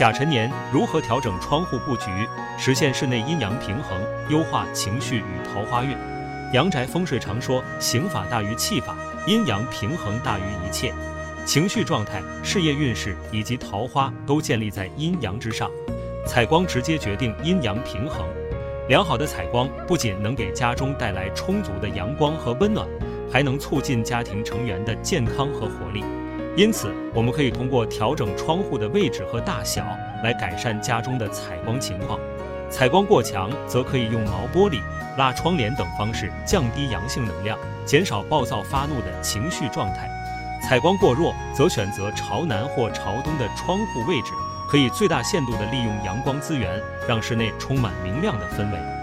甲辰年如何调整窗户布局，实现室内阴阳平衡，优化情绪与桃花运？阳宅风水常说，刑法大于气法，阴阳平衡大于一切。情绪状态、事业运势以及桃花都建立在阴阳之上。采光直接决定阴阳平衡。良好的采光不仅能给家中带来充足的阳光和温暖，还能促进家庭成员的健康和活力。因此，我们可以通过调整窗户的位置和大小来改善家中的采光情况。采光过强，则可以用毛玻璃、拉窗帘等方式降低阳性能量，减少暴躁发怒的情绪状态。采光过弱，则选择朝南或朝东的窗户位置，可以最大限度地利用阳光资源，让室内充满明亮的氛围。